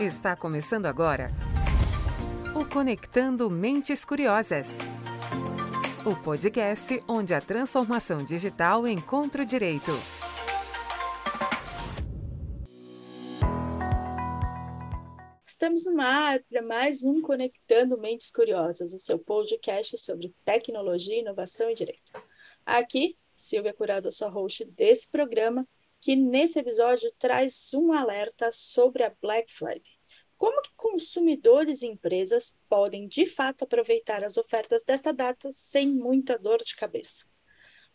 Está começando agora o Conectando Mentes Curiosas. O podcast onde a transformação digital encontra o direito. Estamos no ar para mais um Conectando Mentes Curiosas, o seu podcast sobre tecnologia, inovação e direito. Aqui, Silvia Curado, sua host desse programa, que nesse episódio traz um alerta sobre a Black Friday. Como que consumidores e empresas podem de fato aproveitar as ofertas desta data sem muita dor de cabeça?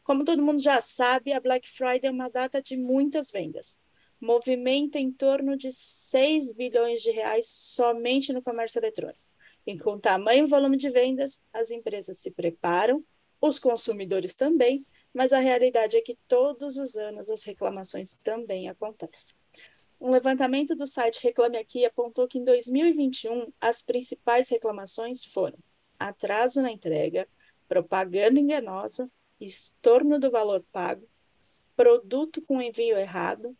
Como todo mundo já sabe, a Black Friday é uma data de muitas vendas. Movimenta em torno de 6 bilhões de reais somente no comércio eletrônico. E com tamanho volume de vendas, as empresas se preparam, os consumidores também, mas a realidade é que todos os anos as reclamações também acontecem. Um levantamento do site Reclame Aqui apontou que em 2021 as principais reclamações foram atraso na entrega, propaganda enganosa, estorno do valor pago, produto com envio errado,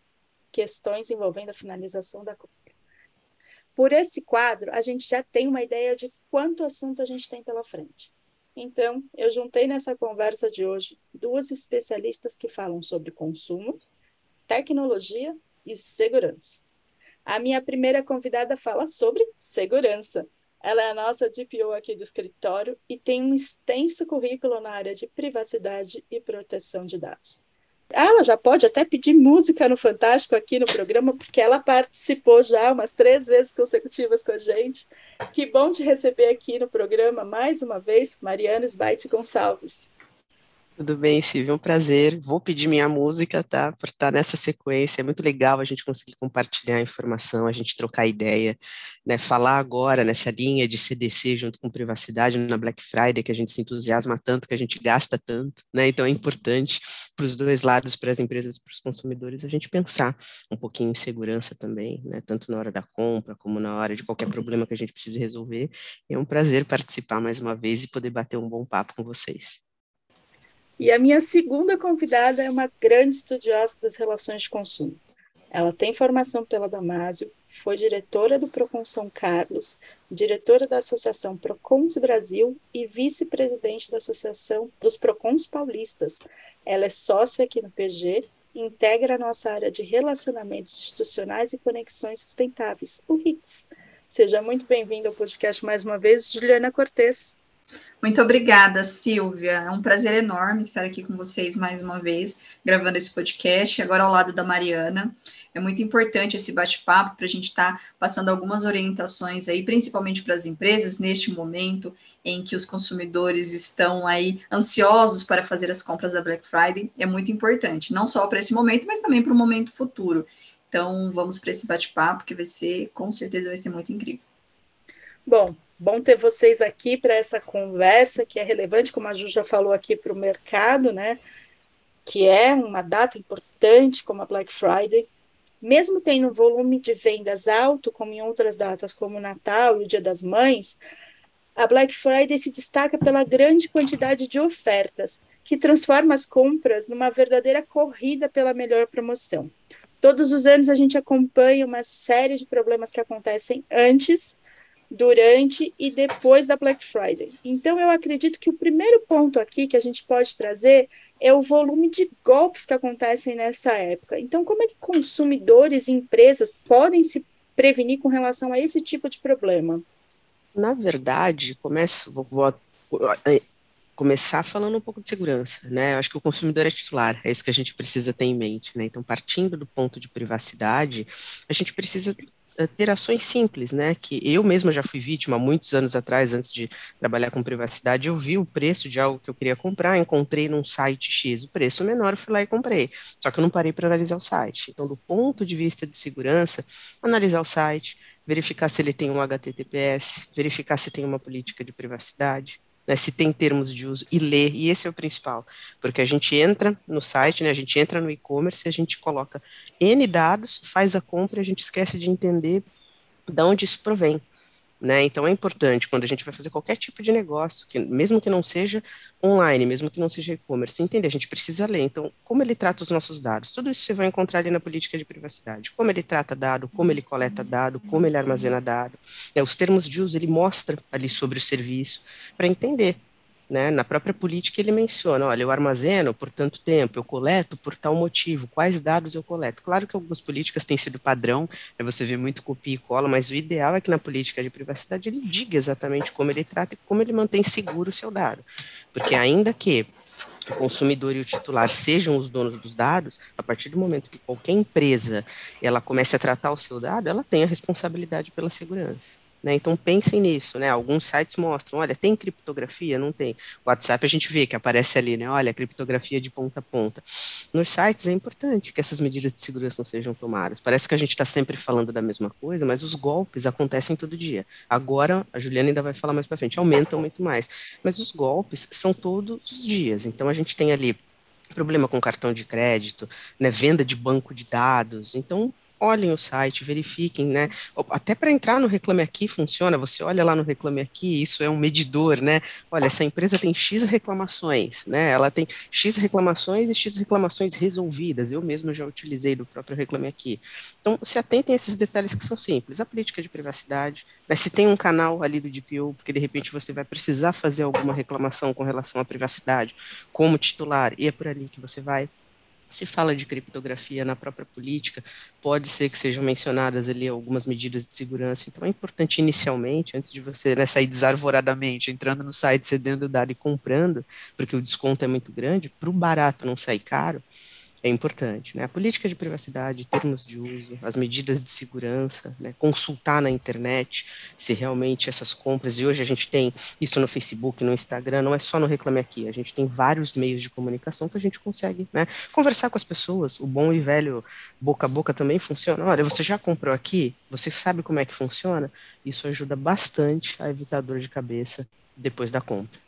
questões envolvendo a finalização da compra. Por esse quadro, a gente já tem uma ideia de quanto assunto a gente tem pela frente. Então, eu juntei nessa conversa de hoje duas especialistas que falam sobre consumo, tecnologia e segurança. A minha primeira convidada fala sobre segurança. Ela é a nossa DPO aqui do escritório e tem um extenso currículo na área de privacidade e proteção de dados. Ela já pode até pedir música no Fantástico aqui no programa, porque ela participou já umas três vezes consecutivas com a gente. Que bom te receber aqui no programa mais uma vez, Mariana Sbaite Gonçalves. Tudo bem, Silvia, é um prazer. Vou pedir minha música, tá? Por estar nessa sequência. É muito legal a gente conseguir compartilhar informação, a gente trocar ideia, né? Falar agora nessa linha de CDC junto com privacidade na Black Friday, que a gente se entusiasma tanto, que a gente gasta tanto, né? Então é importante para os dois lados, para as empresas para os consumidores, a gente pensar um pouquinho em segurança também, né? Tanto na hora da compra, como na hora de qualquer problema que a gente precise resolver. É um prazer participar mais uma vez e poder bater um bom papo com vocês. E a minha segunda convidada é uma grande estudiosa das relações de consumo. Ela tem formação pela Damásio, foi diretora do Procon São Carlos, diretora da Associação Procons Brasil e vice-presidente da Associação dos Procons Paulistas. Ela é sócia aqui no PG integra a nossa área de relacionamentos institucionais e conexões sustentáveis, o RICS. Seja muito bem-vinda ao podcast mais uma vez, Juliana Cortes. Muito obrigada, Silvia. É um prazer enorme estar aqui com vocês mais uma vez, gravando esse podcast, agora ao lado da Mariana. É muito importante esse bate-papo para a gente estar tá passando algumas orientações aí, principalmente para as empresas, neste momento em que os consumidores estão aí ansiosos para fazer as compras da Black Friday. É muito importante, não só para esse momento, mas também para o momento futuro. Então, vamos para esse bate-papo, que vai ser, com certeza, vai ser muito incrível. Bom, Bom ter vocês aqui para essa conversa que é relevante, como a Ju já falou aqui para o mercado, né? Que é uma data importante como a Black Friday. Mesmo tendo um volume de vendas alto, como em outras datas, como o Natal e o Dia das Mães, a Black Friday se destaca pela grande quantidade de ofertas, que transforma as compras numa verdadeira corrida pela melhor promoção. Todos os anos a gente acompanha uma série de problemas que acontecem antes durante e depois da Black Friday. Então, eu acredito que o primeiro ponto aqui que a gente pode trazer é o volume de golpes que acontecem nessa época. Então, como é que consumidores e empresas podem se prevenir com relação a esse tipo de problema? Na verdade, começo, vou, vou é, começar falando um pouco de segurança, né? Eu acho que o consumidor é titular, é isso que a gente precisa ter em mente, né? Então, partindo do ponto de privacidade, a gente precisa eh, ter ações simples, né? Que eu mesma já fui vítima muitos anos atrás, antes de trabalhar com privacidade, eu vi o preço de algo que eu queria comprar, encontrei num site X o preço menor, fui lá e comprei. Só que eu não parei para analisar o site. Então, do ponto de vista de segurança, analisar o site, verificar se ele tem um HTTPS, verificar se tem uma política de privacidade, né, se tem termos de uso e ler, e esse é o principal, porque a gente entra no site, né, a gente entra no e-commerce, a gente coloca N dados, faz a compra, a gente esquece de entender de onde isso provém. Né? Então é importante quando a gente vai fazer qualquer tipo de negócio, que, mesmo que não seja online, mesmo que não seja e-commerce, entender, a gente precisa ler. Então, como ele trata os nossos dados? Tudo isso você vai encontrar ali na política de privacidade. Como ele trata dado, como ele coleta dado, como ele armazena dado. É, os termos de uso ele mostra ali sobre o serviço para entender né? Na própria política ele menciona, olha, eu armazeno por tanto tempo, eu coleto por tal motivo, quais dados eu coleto. Claro que algumas políticas têm sido padrão, né? você vê muito copia e cola, mas o ideal é que na política de privacidade ele diga exatamente como ele trata e como ele mantém seguro o seu dado. Porque ainda que o consumidor e o titular sejam os donos dos dados, a partir do momento que qualquer empresa ela comece a tratar o seu dado, ela tem a responsabilidade pela segurança. Né? Então pensem nisso, né? Alguns sites mostram, olha, tem criptografia? Não tem. O WhatsApp a gente vê que aparece ali, né? Olha, criptografia de ponta a ponta. Nos sites é importante que essas medidas de segurança sejam tomadas. Parece que a gente está sempre falando da mesma coisa, mas os golpes acontecem todo dia. Agora, a Juliana ainda vai falar mais para frente, aumentam muito mais. Mas os golpes são todos os dias. Então a gente tem ali problema com cartão de crédito, né, venda de banco de dados. Então, olhem o site, verifiquem, né? Até para entrar no Reclame Aqui funciona, você olha lá no Reclame Aqui, isso é um medidor, né? Olha, essa empresa tem X reclamações, né? Ela tem X reclamações e X reclamações resolvidas. Eu mesmo já utilizei do próprio Reclame Aqui. Então, se atentem a esses detalhes que são simples. A política de privacidade, né? se tem um canal ali do DPO, porque de repente você vai precisar fazer alguma reclamação com relação à privacidade, como titular, e é por ali que você vai se fala de criptografia na própria política, pode ser que sejam mencionadas ali algumas medidas de segurança. Então é importante inicialmente, antes de você né, sair desarvoradamente, entrando no site, cedendo dado e comprando, porque o desconto é muito grande, para o barato não sair caro, é importante. Né? A política de privacidade, termos de uso, as medidas de segurança, né? consultar na internet se realmente essas compras, e hoje a gente tem isso no Facebook, no Instagram, não é só no Reclame Aqui, a gente tem vários meios de comunicação que a gente consegue né? conversar com as pessoas, o bom e velho boca a boca também funciona. Olha, você já comprou aqui? Você sabe como é que funciona? Isso ajuda bastante a evitar dor de cabeça depois da compra.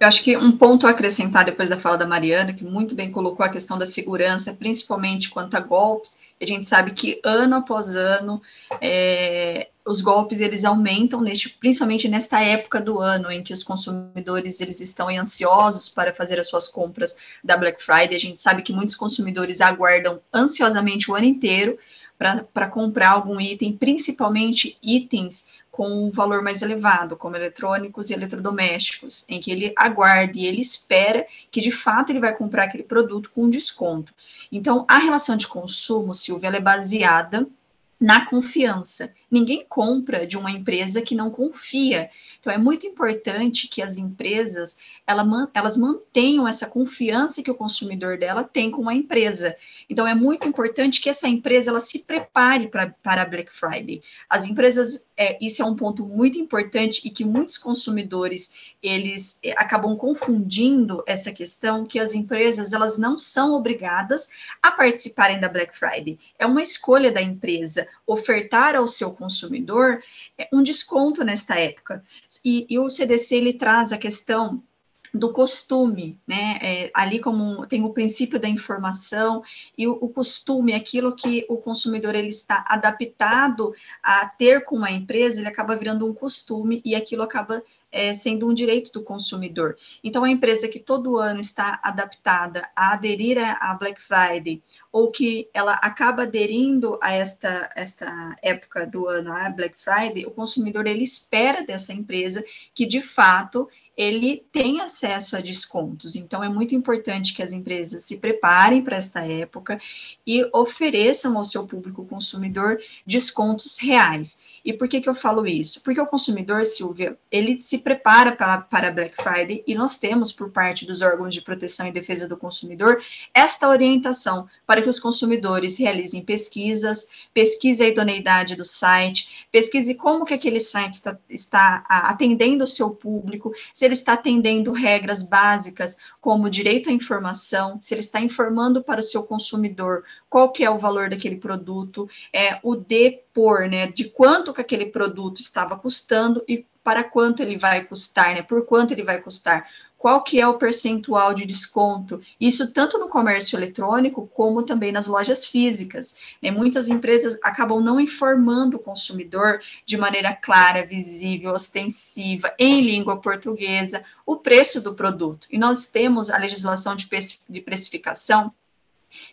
Eu acho que um ponto a acrescentar depois da fala da Mariana, que muito bem colocou a questão da segurança, principalmente quanto a golpes, a gente sabe que ano após ano é, os golpes eles aumentam, neste, principalmente nesta época do ano em que os consumidores eles estão ansiosos para fazer as suas compras da Black Friday. A gente sabe que muitos consumidores aguardam ansiosamente o ano inteiro para comprar algum item, principalmente itens com um valor mais elevado, como eletrônicos e eletrodomésticos, em que ele aguarda e ele espera que de fato ele vai comprar aquele produto com desconto. Então, a relação de consumo, Silvia, é baseada na confiança. Ninguém compra de uma empresa que não confia. Então, é muito importante que as empresas ela, elas mantenham essa confiança que o consumidor dela tem com a empresa. Então, é muito importante que essa empresa ela se prepare para a Black Friday. As empresas, é, isso é um ponto muito importante e que muitos consumidores eles é, acabam confundindo essa questão que as empresas elas não são obrigadas a participarem da Black Friday. É uma escolha da empresa ofertar ao seu consumidor é, um desconto nesta época. E, e o CDC ele traz a questão do costume, né? É, ali como tem o princípio da informação e o, o, costume, aquilo que o consumidor ele está adaptado a ter com a empresa, ele acaba virando um costume e aquilo acaba é, sendo um direito do consumidor. Então, a empresa que todo ano está adaptada a aderir à Black Friday ou que ela acaba aderindo a esta, esta época do ano, a Black Friday, o consumidor ele espera dessa empresa que de fato ele tem acesso a descontos. Então, é muito importante que as empresas se preparem para esta época e ofereçam ao seu público consumidor descontos reais. E por que, que eu falo isso? Porque o consumidor, Silvia, ele se prepara para, para Black Friday e nós temos, por parte dos órgãos de proteção e defesa do consumidor, esta orientação para que os consumidores realizem pesquisas, pesquise a idoneidade do site, pesquise como que aquele site está, está atendendo o seu público, se ele está atendendo regras básicas, como direito à informação, se ele está informando para o seu consumidor qual que é o valor daquele produto, é o depor, né, de quanto que aquele produto estava custando e para quanto ele vai custar, né, por quanto ele vai custar. qual que é o percentual de desconto, isso tanto no comércio eletrônico como também nas lojas físicas. Né? Muitas empresas acabam não informando o consumidor de maneira clara, visível, ostensiva, em língua portuguesa, o preço do produto. E nós temos a legislação de precificação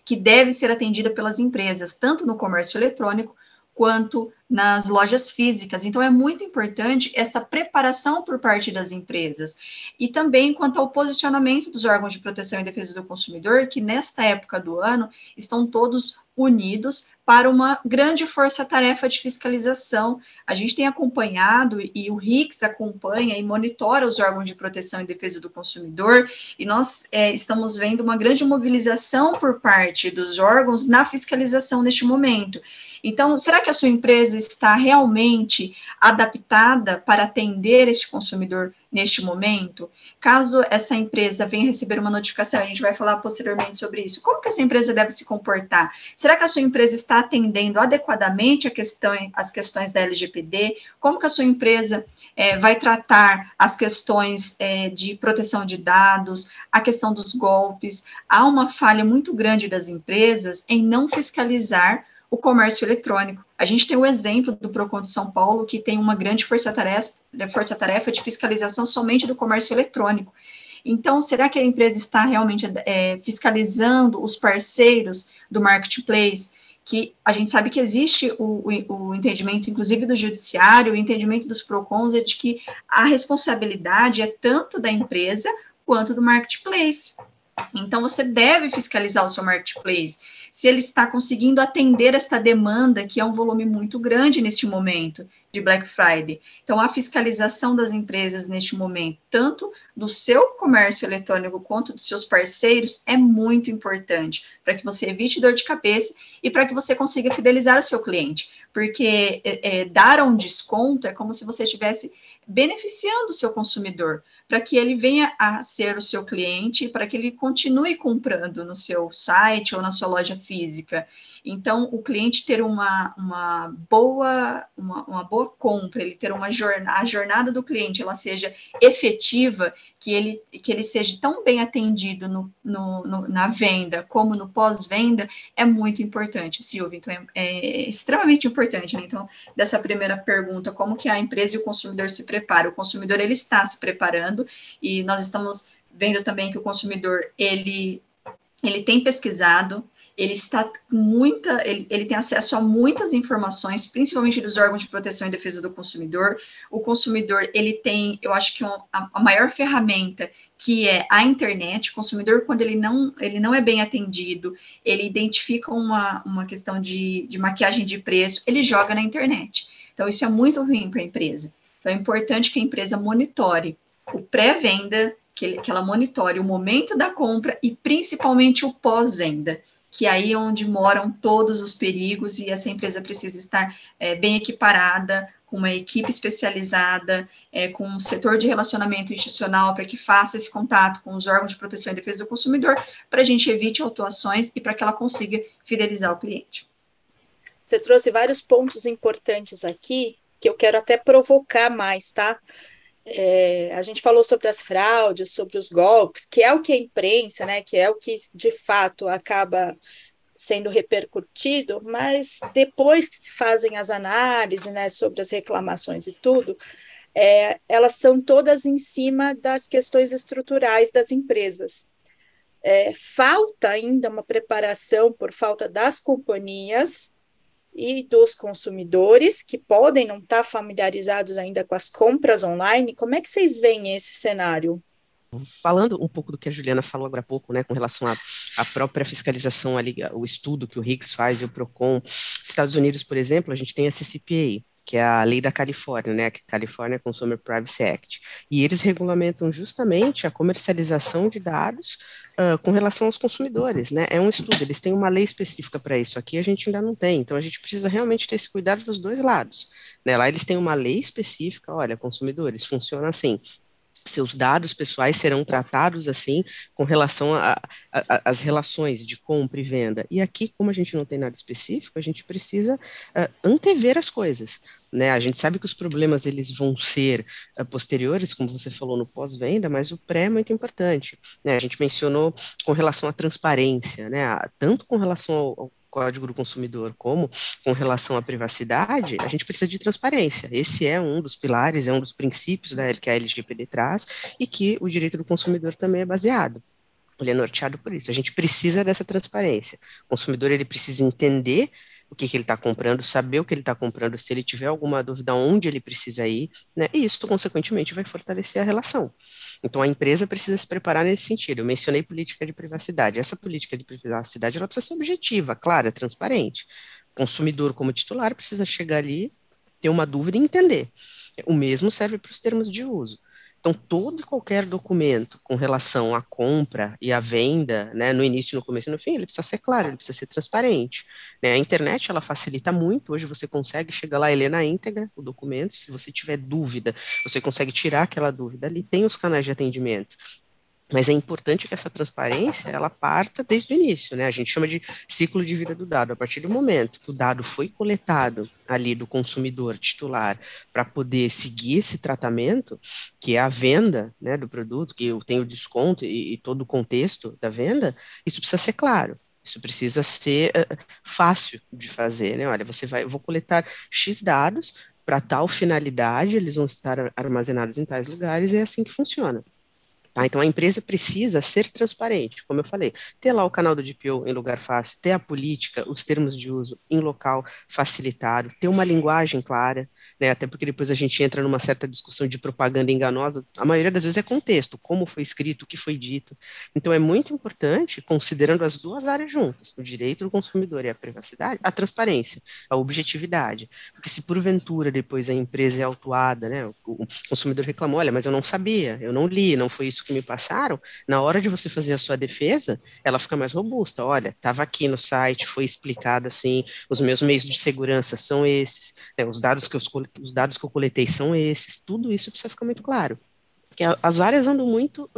que deve ser atendida pelas empresas, tanto no comércio eletrônico quanto nas lojas físicas. Então, é muito importante essa preparação por parte das empresas. E também quanto ao posicionamento dos órgãos de proteção e defesa do consumidor, que nesta época do ano estão todos unidos para uma grande força-tarefa de fiscalização. A gente tem acompanhado e o RICS acompanha e monitora os órgãos de proteção e defesa do consumidor, e nós é, estamos vendo uma grande mobilização por parte dos órgãos na fiscalização neste momento. Então, será que a sua empresa está realmente adaptada para atender este consumidor neste momento? Caso essa empresa venha receber uma notificação, a gente vai falar posteriormente sobre isso. Como que essa empresa deve se comportar? Será que a sua empresa está atendendo adequadamente a questão, as questões da LGPD? Como que a sua empresa é, vai tratar as questões é, de proteção de dados, a questão dos golpes? Há uma falha muito grande das empresas em não fiscalizar o comércio eletrônico. A gente tem o exemplo do Procon de São Paulo, que tem uma grande força-tarefa força -tarefa de fiscalização somente do comércio eletrônico. Então, será que a empresa está realmente é, fiscalizando os parceiros do marketplace? Que a gente sabe que existe o, o, o, entendimento, inclusive do judiciário, o entendimento dos PROCONs é de que a responsabilidade é tanto da empresa quanto do marketplace. Então, você deve fiscalizar o seu marketplace, se ele está conseguindo atender esta demanda, que é um volume muito grande neste momento de Black Friday. Então, a fiscalização das empresas neste momento, tanto do seu comércio eletrônico quanto dos seus parceiros, é muito importante para que você evite dor de cabeça e para que você consiga fidelizar o seu cliente. Porque é, é, dar um desconto é como se você estivesse beneficiando o seu consumidor, para que ele venha a ser o seu cliente, para que ele continue comprando no seu site ou na sua loja física. Então, o cliente ter uma, uma, boa, uma, uma boa compra, ele ter uma jornada, a jornada do cliente ela seja efetiva, que ele, que ele seja tão bem atendido no, no, no na venda como no pós-venda, é muito importante, Silvia. Então, é, é extremamente importante. Né? Então, dessa primeira pergunta, como que a empresa e o consumidor se preparam? O consumidor, ele está se preparando e nós estamos vendo também que o consumidor, ele ele tem pesquisado, ele está muita, ele, ele tem acesso a muitas informações, principalmente dos órgãos de proteção e defesa do consumidor. O consumidor, ele tem, eu acho que a, a, maior ferramenta que é a internet. O consumidor, quando ele não, ele não é bem atendido, ele identifica uma, uma questão de, de maquiagem de preço, ele joga na internet. Então, isso é muito ruim para a empresa. Então, é importante que a empresa monitore o pré-venda, que, que ela monitore o momento da compra e principalmente o pós-venda que aí é onde moram todos os perigos e essa empresa precisa estar é, bem equiparada, com uma equipe especializada, é, com um setor de relacionamento institucional para que faça esse contato com os órgãos de proteção e defesa do consumidor, para a gente evite autuações e para que ela consiga fidelizar o cliente. Você trouxe vários pontos importantes aqui que eu quero até provocar mais, tá? É, a gente falou sobre as fraudes, sobre os golpes, que é o que a imprensa, né, que é o que de fato acaba sendo repercutido, mas depois que se fazem as análises né, sobre as reclamações e tudo, é, elas são todas em cima das questões estruturais das empresas. É, falta ainda uma preparação por falta das companhias e dos consumidores que podem não estar familiarizados ainda com as compras online. Como é que vocês veem esse cenário? Falando um pouco do que a Juliana falou agora há pouco, né, com relação à própria fiscalização ali, o estudo que o Higgs faz e o Procon, Estados Unidos, por exemplo, a gente tem a CCPA, que é a lei da Califórnia, né, a California Consumer Privacy Act, e eles regulamentam justamente a comercialização de dados uh, com relação aos consumidores, né, é um estudo, eles têm uma lei específica para isso, aqui a gente ainda não tem, então a gente precisa realmente ter esse cuidado dos dois lados, né, lá eles têm uma lei específica, olha, consumidores, funciona assim, seus dados pessoais serão tratados assim com relação às relações de compra e venda. E aqui, como a gente não tem nada específico, a gente precisa uh, antever as coisas. Né? A gente sabe que os problemas eles vão ser uh, posteriores, como você falou no pós-venda, mas o pré é muito importante. Né? A gente mencionou com relação à transparência, né? tanto com relação ao, ao Código do Consumidor como com relação à privacidade, a gente precisa de transparência. Esse é um dos pilares, é um dos princípios da, que a LGPD traz e que o direito do consumidor também é baseado. Ele é norteado por isso. A gente precisa dessa transparência. O consumidor ele precisa entender o que, que ele está comprando, saber o que ele está comprando, se ele tiver alguma dúvida onde ele precisa ir, né? E isso, consequentemente, vai fortalecer a relação. Então, a empresa precisa se preparar nesse sentido. Eu mencionei política de privacidade. Essa política de privacidade ela precisa ser objetiva, clara, transparente. O consumidor, como titular, precisa chegar ali, ter uma dúvida e entender. O mesmo serve para os termos de uso. Então, todo e qualquer documento com relação à compra e à venda, né, no início, no começo e no fim, ele precisa ser claro, ele precisa ser transparente. Né? A internet, ela facilita muito, hoje você consegue chegar lá e ler na íntegra o documento, se você tiver dúvida, você consegue tirar aquela dúvida ali, tem os canais de atendimento, mas é importante que essa transparência ela parta desde o início, né? A gente chama de ciclo de vida do dado. A partir do momento que o dado foi coletado ali do consumidor titular para poder seguir esse tratamento, que é a venda né, do produto, que eu tenho desconto e, e todo o contexto da venda, isso precisa ser claro. Isso precisa ser uh, fácil de fazer, né? Olha, você vai, eu vou coletar X dados para tal finalidade, eles vão estar armazenados em tais lugares, e é assim que funciona. Tá? Então a empresa precisa ser transparente, como eu falei, ter lá o canal do DPO em lugar fácil, ter a política, os termos de uso em local facilitado, ter uma linguagem clara, né? até porque depois a gente entra numa certa discussão de propaganda enganosa, a maioria das vezes é contexto, como foi escrito, o que foi dito. Então é muito importante, considerando as duas áreas juntas, o direito do consumidor e a privacidade, a transparência, a objetividade. Porque se porventura depois a empresa é autuada, né? o consumidor reclamou, olha, mas eu não sabia, eu não li, não foi isso que me passaram, na hora de você fazer a sua defesa, ela fica mais robusta. Olha, estava aqui no site, foi explicado assim, os meus meios de segurança são esses, né, os, dados que eu, os dados que eu coletei são esses, tudo isso precisa ficar muito claro que as áreas andam muito,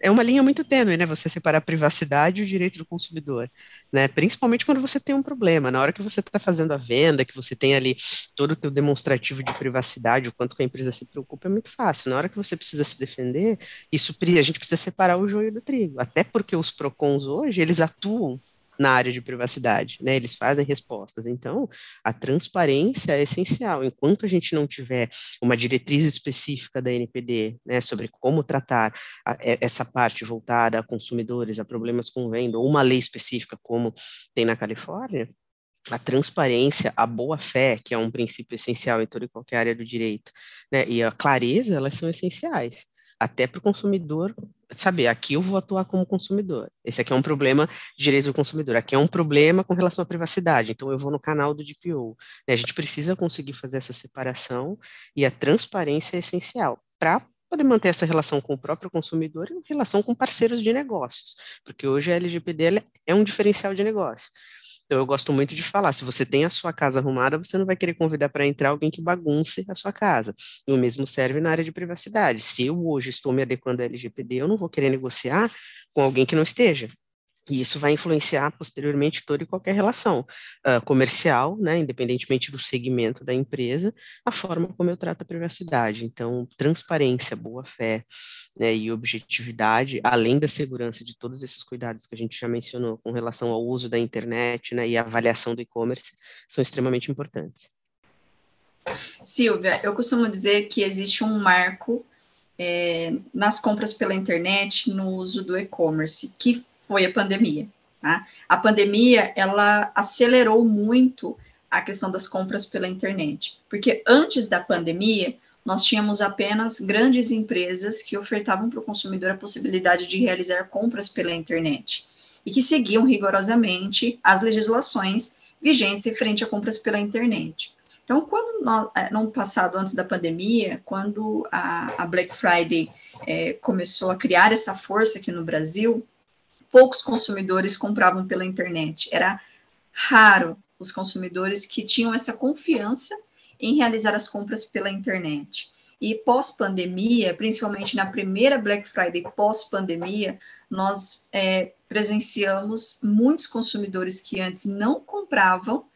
é uma linha muito tênue, né, você separar a privacidade e o direito do consumidor, né, principalmente quando você tem um problema, na hora que você está fazendo a venda, que você tem ali todo o teu demonstrativo de privacidade, o quanto que a empresa se preocupa, é muito fácil, na hora que você precisa se defender, isso, a gente precisa separar o joio do trigo, até porque os PROCONs hoje, eles atuam na área de privacidade, né? Eles fazem respostas. Então, a transparência é essencial. Enquanto a gente não tiver uma diretriz específica da NPD, né, sobre como tratar a, essa parte voltada a consumidores, a problemas com venda, ou uma lei específica como tem na Califórnia, a transparência, a boa-fé, que é um princípio essencial em toda e qualquer área do direito, né, e a clareza, elas são essenciais até para o consumidor saber, aqui eu vou atuar como consumidor. Esse aqui é um problema de direito do consumidor, aqui é um problema com relação à privacidade, então eu vou no canal do DPO. Né? A gente precisa conseguir fazer essa separação e a transparência é essencial para poder manter essa relação com o próprio consumidor e relação com parceiros de negócios, porque hoje a LGPD é um diferencial de negócio. Então, eu gosto muito de falar: se você tem a sua casa arrumada, você não vai querer convidar para entrar alguém que bagunce a sua casa. E o mesmo serve na área de privacidade. Se eu hoje estou me adequando à LGPD, eu não vou querer negociar com alguém que não esteja. E isso vai influenciar posteriormente toda e qualquer relação uh, comercial, né, independentemente do segmento da empresa, a forma como eu trato a privacidade. Então, transparência, boa-fé né, e objetividade, além da segurança de todos esses cuidados que a gente já mencionou com relação ao uso da internet né, e avaliação do e-commerce, são extremamente importantes. Silvia, eu costumo dizer que existe um marco é, nas compras pela internet no uso do e-commerce, que foi a pandemia. Tá? A pandemia, ela acelerou muito a questão das compras pela internet, porque antes da pandemia, nós tínhamos apenas grandes empresas que ofertavam para o consumidor a possibilidade de realizar compras pela internet e que seguiam rigorosamente as legislações vigentes frente a compras pela internet. Então, quando nós, é, no passado, antes da pandemia, quando a, a Black Friday é, começou a criar essa força aqui no Brasil, poucos consumidores compravam pela internet. Era raro os consumidores que tinham essa confiança em realizar as compras pela internet. E pós-pandemia, principalmente na primeira Black Friday pós-pandemia, nós é, presenciamos muitos consumidores que antes não compravam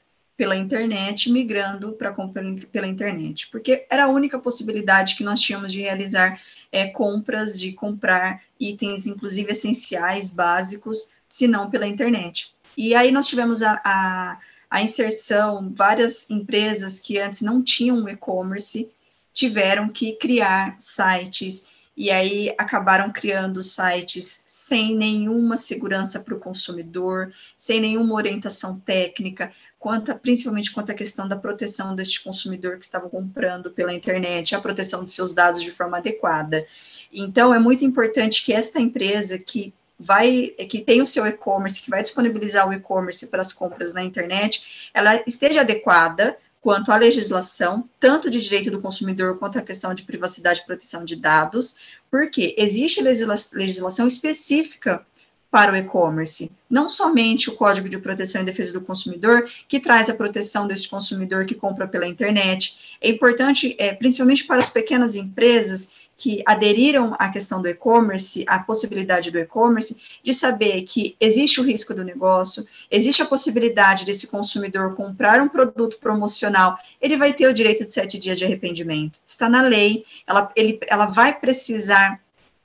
pela internet, migrando para compra pela internet, porque era a única possibilidade que nós tínhamos de realizar é, compras, de comprar itens, inclusive essenciais, básicos, se não pela internet. E aí nós tivemos a, a, a inserção, várias empresas que antes não tinham e-commerce, tiveram que criar sites e aí acabaram criando sites sem nenhuma segurança para o consumidor, sem nenhuma orientação técnica, quanto, principalmente quanto à questão da proteção deste consumidor que estava comprando pela internet, a proteção de seus dados de forma adequada. Então, é muito importante que esta empresa que vai, que tem o seu e-commerce, que vai disponibilizar o e-commerce para as compras na internet, ela esteja adequada quanto à legislação, tanto de direito do consumidor quanto à questão de privacidade e proteção de dados, porque existe legislação específica para o e-commerce, não somente o Código de Proteção e Defesa do Consumidor, que traz a proteção deste consumidor que compra pela internet. É importante, é, principalmente para as pequenas empresas, que aderiram à questão do e-commerce, à possibilidade do e-commerce, de saber que existe o risco do negócio, existe a possibilidade desse consumidor comprar um produto promocional, ele vai ter o direito de sete dias de arrependimento. Está na lei, ela, ele, ela vai precisar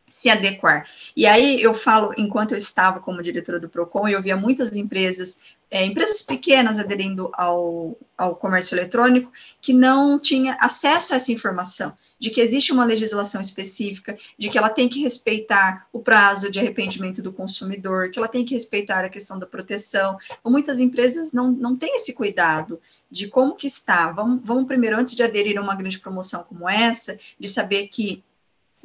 se adequar. E aí eu falo, enquanto eu estava como diretora do PROCON, eu via muitas empresas, é, empresas pequenas aderindo ao, ao comércio eletrônico, que não tinha acesso a essa informação de que existe uma legislação específica, de que ela tem que respeitar o prazo de arrependimento do consumidor, que ela tem que respeitar a questão da proteção. Então, muitas empresas não, não têm esse cuidado de como que está. Vamos, vamos primeiro, antes de aderir a uma grande promoção como essa, de saber que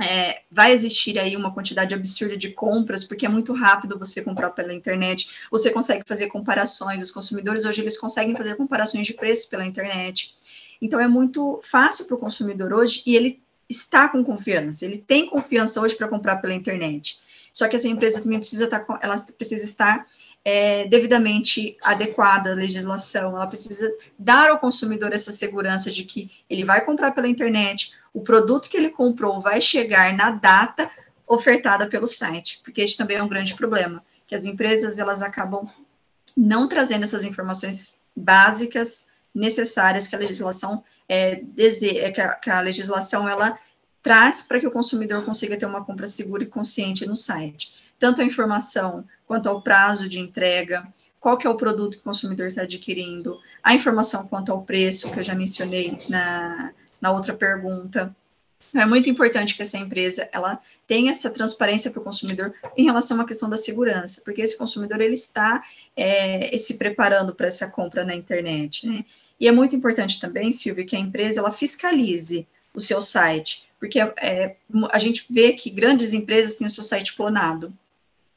é, vai existir aí uma quantidade absurda de compras, porque é muito rápido você comprar pela internet, você consegue fazer comparações, os consumidores hoje eles conseguem fazer comparações de preços pela internet. Então, é muito fácil para o consumidor hoje e ele está com confiança, ele tem confiança hoje para comprar pela internet. Só que essa empresa também precisa estar, tá ela precisa estar é, devidamente adequada à legislação, ela precisa dar ao consumidor essa segurança de que ele vai comprar pela internet, o produto que ele comprou vai chegar na data ofertada pelo site, porque este também é um grande problema, que as empresas elas acabam não trazendo essas informações básicas necessárias que a legislação é, deseja, que a, que a legislação ela traz para que o consumidor consiga ter uma compra segura e consciente no site. Tanto a informação quanto ao prazo de entrega, qual que é o produto que o consumidor está adquirindo, a informação quanto ao preço, que eu já mencionei na, na outra pergunta. É muito importante que essa empresa ela tenha essa transparência para o consumidor em relação à questão da segurança, porque esse consumidor ele está é, se preparando para essa compra na internet. Né? E é muito importante também, Silvia, que a empresa ela fiscalize o seu site, porque é, a gente vê que grandes empresas têm o seu site clonado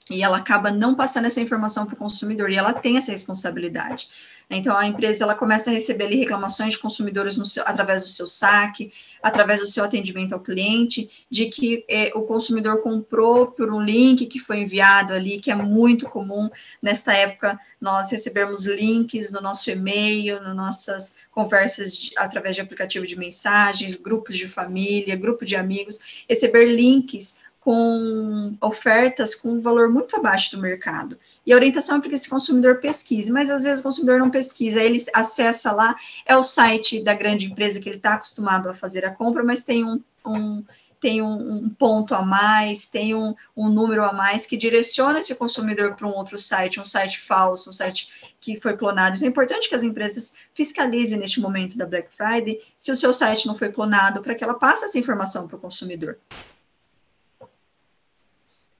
e ela acaba não passando essa informação para o consumidor e ela tem essa responsabilidade. Então, a empresa ela começa a receber ali reclamações de consumidores seu, através do seu saque, através do seu atendimento ao cliente, de que é, o consumidor comprou por um link que foi enviado ali, que é muito comum nesta época nós recebermos links no nosso e-mail, nas nossas conversas de, através de aplicativo de mensagens, grupos de família, grupo de amigos, receber links com ofertas com um valor muito abaixo do mercado. E a orientação é para que esse consumidor pesquise, mas às vezes o consumidor não pesquisa, ele acessa lá, é o site da grande empresa que ele está acostumado a fazer a compra, mas tem um, um tem um, um, ponto a mais, tem um, um, número a mais que direciona esse consumidor para um outro site, um site falso, um site que foi clonado. Então, é importante que as empresas fiscalizem neste momento da Black Friday se o seu site não foi clonado, para que ela passe essa informação para o consumidor.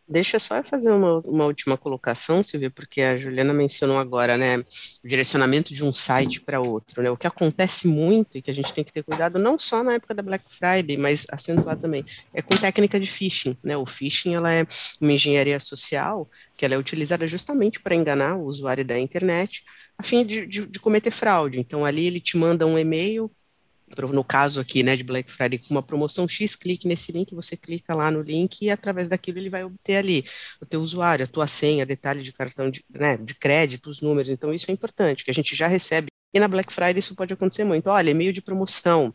Deixa eu só fazer uma, uma última colocação, Silvia, porque a Juliana mencionou agora, né, o direcionamento de um site para outro, né, o que acontece muito e que a gente tem que ter cuidado não só na época da Black Friday, mas acentuar também, é com técnica de phishing, né, o phishing, ela é uma engenharia social que ela é utilizada justamente para enganar o usuário da internet, a fim de, de, de cometer fraude, então ali ele te manda um e-mail no caso aqui, né, de Black Friday, com uma promoção X, clique nesse link, você clica lá no link e através daquilo ele vai obter ali o teu usuário, a tua senha, detalhe de cartão de, né, de crédito, os números. Então isso é importante, que a gente já recebe. E na Black Friday isso pode acontecer muito. Olha, e-mail de promoção,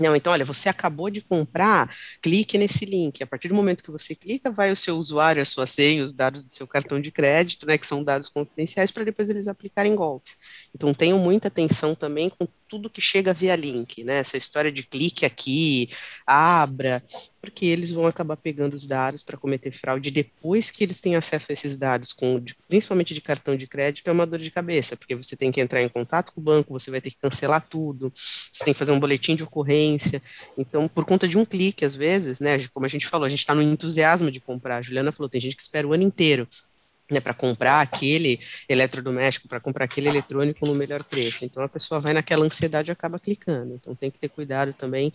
Não, então, olha, você acabou de comprar, clique nesse link. A partir do momento que você clica, vai o seu usuário, a sua senha, os dados do seu cartão de crédito, né, que são dados confidenciais, para depois eles aplicarem golpes. Então, tenham muita atenção também com tudo que chega via link, né? Essa história de clique aqui, abra, porque eles vão acabar pegando os dados para cometer fraude depois que eles têm acesso a esses dados, com, principalmente de cartão de crédito, é uma dor de cabeça, porque você tem que entrar em contato com o banco, você vai ter que cancelar tudo, você tem que fazer um boletim de ocorrência. Então, por conta de um clique, às vezes, né? Como a gente falou, a gente está no entusiasmo de comprar. A Juliana falou, tem gente que espera o ano inteiro né, para comprar aquele eletrodoméstico, para comprar aquele eletrônico no melhor preço. Então a pessoa vai naquela ansiedade e acaba clicando. Então tem que ter cuidado também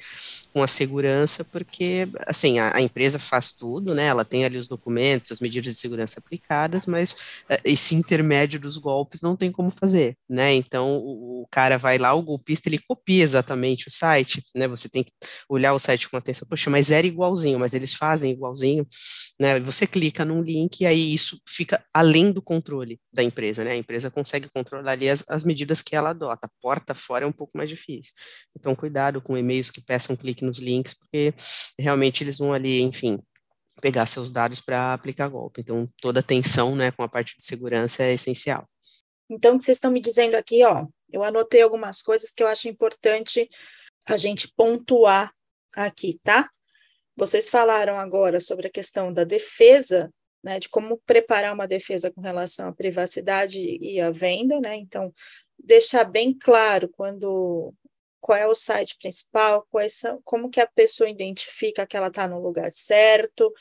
com a segurança, porque assim a, a empresa faz tudo, né? Ela tem ali os documentos, as medidas de segurança aplicadas, mas uh, esse intermédio dos golpes não tem como fazer, né? Então o, o, cara vai lá, o golpista ele copia exatamente o site, né? Você tem que olhar o site com atenção, poxa, mas era igualzinho, mas eles fazem igualzinho, né? Você clica num link e aí isso fica além do controle da empresa, né? A empresa consegue controlar ali as, as medidas que ela adota. Porta fora é um pouco mais difícil. Então, cuidado com e-mails que peçam clique nos links, porque realmente eles vão ali, enfim, pegar seus dados para aplicar golpe. Então, toda atenção, né, com a parte de segurança é essencial. Então, o que vocês estão me dizendo aqui, ó, eu anotei algumas coisas que eu acho importante a gente pontuar aqui, tá? Vocês falaram agora sobre a questão da defesa né, de como preparar uma defesa com relação à privacidade e à venda, né? Então, deixar bem claro quando qual é o site principal, quais são, como que a pessoa identifica que ela está no lugar certo,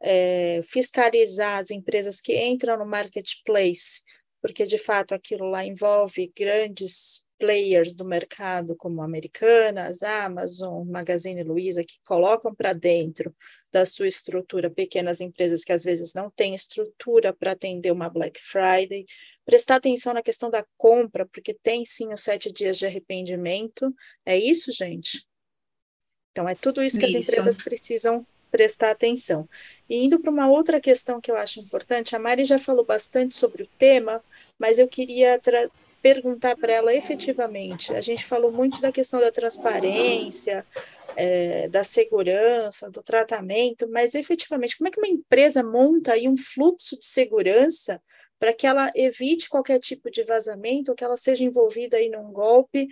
é, fiscalizar as empresas que entram no marketplace, porque de fato aquilo lá envolve grandes players do mercado, como Americanas, Amazon, Magazine Luiza, que colocam para dentro da sua estrutura pequenas empresas que às vezes não têm estrutura para atender uma Black Friday. Prestar atenção na questão da compra, porque tem sim os sete dias de arrependimento. É isso, gente? Então, é tudo isso que isso. as empresas precisam prestar atenção. E indo para uma outra questão que eu acho importante, a Mari já falou bastante sobre o tema, mas eu queria perguntar para ela efetivamente. A gente falou muito da questão da transparência, é, da segurança, do tratamento, mas efetivamente, como é que uma empresa monta aí um fluxo de segurança para que ela evite qualquer tipo de vazamento, que ela seja envolvida aí num golpe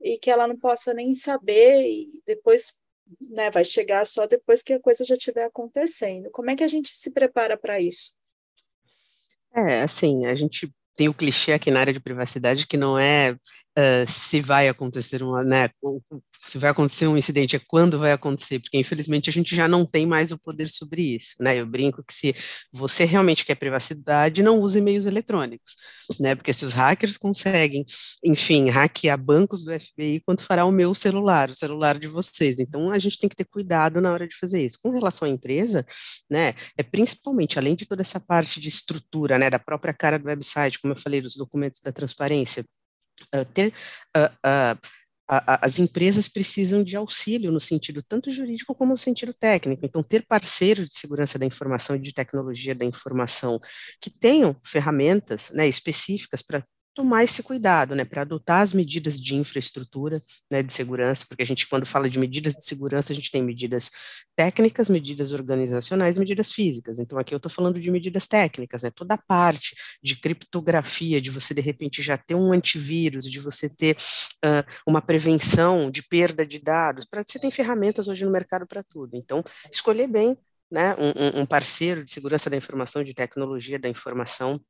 e que ela não possa nem saber e depois né, vai chegar só depois que a coisa já estiver acontecendo. Como é que a gente se prepara para isso? É, assim, a gente tem o clichê aqui na área de privacidade que não é uh, se vai acontecer uma, né, se vai acontecer um incidente, é quando vai acontecer, porque infelizmente a gente já não tem mais o poder sobre isso, né? Eu brinco que se você realmente quer privacidade, não use e-mails eletrônicos, né? Porque se os hackers conseguem, enfim, hackear bancos do FBI, quanto fará o meu celular, o celular de vocês? Então a gente tem que ter cuidado na hora de fazer isso. Com relação à empresa, né? É principalmente além de toda essa parte de estrutura, né, da própria cara do website, como eu falei, dos documentos da transparência, uh, ter uh, uh, as empresas precisam de auxílio no sentido tanto jurídico como no sentido técnico. Então, ter parceiros de segurança da informação e de tecnologia da informação que tenham ferramentas né, específicas para tomar esse cuidado, né, para adotar as medidas de infraestrutura, né, de segurança, porque a gente, quando fala de medidas de segurança, a gente tem medidas técnicas, medidas organizacionais, medidas físicas. Então, aqui eu estou falando de medidas técnicas, né, toda a parte de criptografia, de você, de repente, já ter um antivírus, de você ter uh, uma prevenção de perda de dados, para você tem ferramentas hoje no mercado para tudo. Então, escolher bem né, um, um, parceiro de segurança da informação, de tecnologia da informação,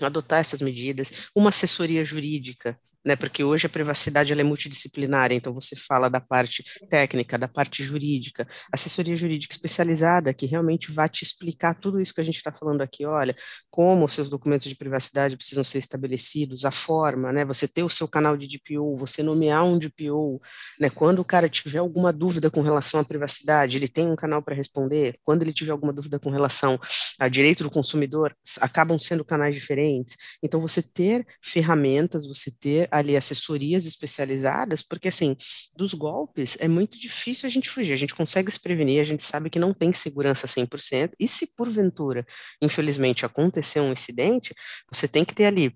adotar essas medidas, uma assessoria jurídica né, porque hoje a privacidade é multidisciplinar, então você fala da parte técnica, da parte jurídica, assessoria jurídica especializada que realmente vai te explicar tudo isso que a gente está falando aqui, olha, como os seus documentos de privacidade precisam ser estabelecidos, a forma, né, você ter o seu canal de DPO, você nomear um DPO, né, quando o cara tiver alguma dúvida com relação à privacidade, ele tem um canal para responder, quando ele tiver alguma dúvida com relação a direito do consumidor, acabam sendo canais diferentes, então você ter ferramentas, você ter ali assessorias especializadas, porque assim, dos golpes é muito difícil a gente fugir, a gente consegue se prevenir, a gente sabe que não tem segurança 100%, e se porventura, infelizmente, acontecer um incidente, você tem que ter ali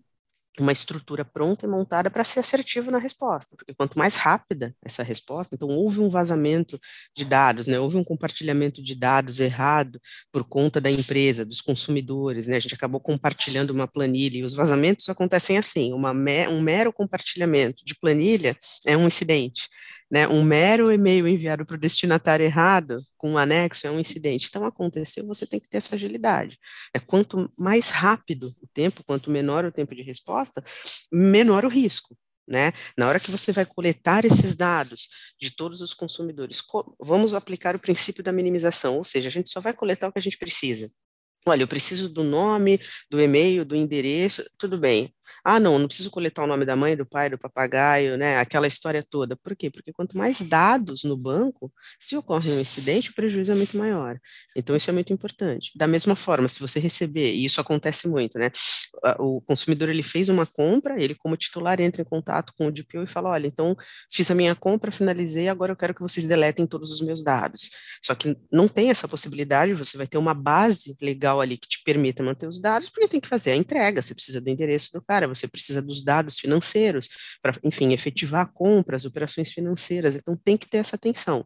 uma estrutura pronta e montada para ser assertivo na resposta, porque quanto mais rápida essa resposta, então houve um vazamento de dados, né, houve um compartilhamento de dados errado por conta da empresa, dos consumidores, né, a gente acabou compartilhando uma planilha, e os vazamentos acontecem assim, uma, um mero compartilhamento de planilha é um incidente, né, um mero e-mail enviado para o destinatário errado, com um anexo, é um incidente. Então, aconteceu, você tem que ter essa agilidade. É, quanto mais rápido o tempo, quanto menor o tempo de resposta, menor o risco. Né? Na hora que você vai coletar esses dados de todos os consumidores, vamos aplicar o princípio da minimização, ou seja, a gente só vai coletar o que a gente precisa. Olha, eu preciso do nome, do e-mail, do endereço, tudo bem. Ah, não, não preciso coletar o nome da mãe, do pai, do papagaio, né? Aquela história toda. Por quê? Porque quanto mais dados no banco, se ocorre um incidente, o prejuízo é muito maior. Então, isso é muito importante. Da mesma forma, se você receber, e isso acontece muito, né? O consumidor, ele fez uma compra, ele como titular entra em contato com o DPO e fala, olha, então, fiz a minha compra, finalizei, agora eu quero que vocês deletem todos os meus dados. Só que não tem essa possibilidade, você vai ter uma base legal ali que te permita manter os dados, porque tem que fazer a entrega, você precisa do endereço do cara, você precisa dos dados financeiros para, enfim, efetivar compras, operações financeiras. Então tem que ter essa atenção.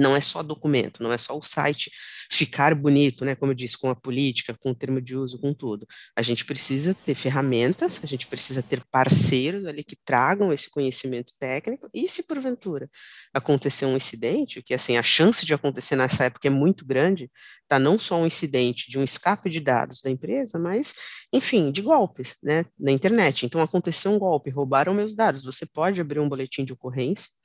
Não é só documento, não é só o site ficar bonito, né? Como eu disse, com a política, com o termo de uso, com tudo. A gente precisa ter ferramentas, a gente precisa ter parceiros ali que tragam esse conhecimento técnico. E se porventura acontecer um incidente, que assim a chance de acontecer nessa época é muito grande, tá? Não só um incidente de um escape de dados da empresa, mas, enfim, de golpes, né? Na internet. Então aconteceu um golpe, roubaram meus dados. Você pode abrir um boletim de ocorrência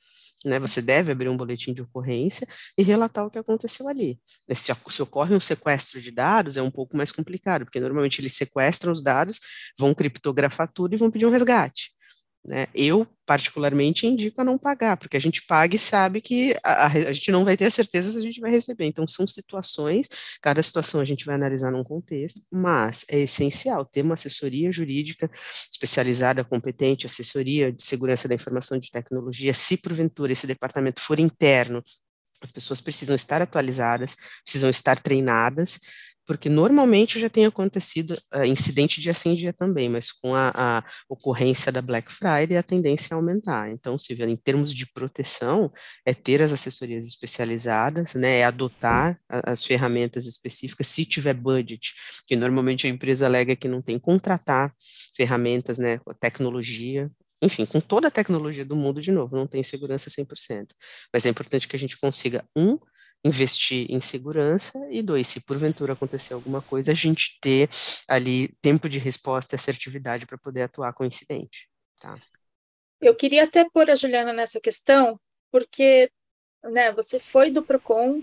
né, você deve abrir um boletim de ocorrência e relatar o que aconteceu ali. Se, se, ocorre um sequestro de dados, é um pouco mais complicado, porque normalmente eles sequestram os dados, vão criptografar tudo e vão pedir um resgate. Né? Eu, particularmente, indico a não pagar, porque a gente paga e sabe que a, a, gente não vai ter a certeza se a gente vai receber. Então, são situações, cada situação a gente vai analisar num contexto, mas é essencial ter uma assessoria jurídica especializada, competente, assessoria de segurança da informação de tecnologia, se porventura esse departamento for interno, as pessoas precisam estar atualizadas, precisam estar treinadas, porque normalmente já tem acontecido uh, incidente dia sim dia também, mas com a, a, ocorrência da Black Friday a tendência é aumentar. Então, se em termos de proteção, é ter as assessorias especializadas, né, é adotar a, as ferramentas específicas, se tiver budget, que normalmente a empresa alega que não tem, contratar ferramentas, né, tecnologia, enfim, com toda a tecnologia do mundo, de novo, não tem segurança 100%, mas é importante que a gente consiga, um, investir em segurança e dois, se porventura acontecer alguma coisa, a gente ter ali tempo de resposta e assertividade para poder atuar com o incidente. Tá? Eu queria até pôr a Juliana nessa questão, porque né, você foi do PROCON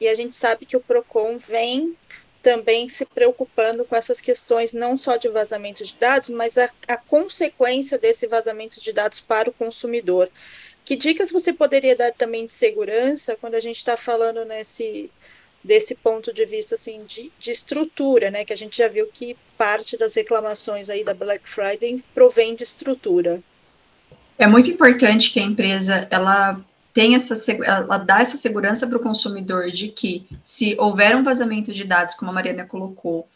e a gente sabe que o PROCON vem também se preocupando com essas questões não só de vazamento de dados, mas a, a consequência desse vazamento de dados para o consumidor. Que dicas você poderia dar também de segurança quando a gente está falando nesse desse ponto de vista assim de, de estrutura, né? Que a gente já viu que parte das reclamações aí da Black Friday provém de estrutura. É muito importante que a empresa ela tenha essa ela dá essa segurança para o consumidor de que se houver um vazamento de dados, como a Mariana colocou,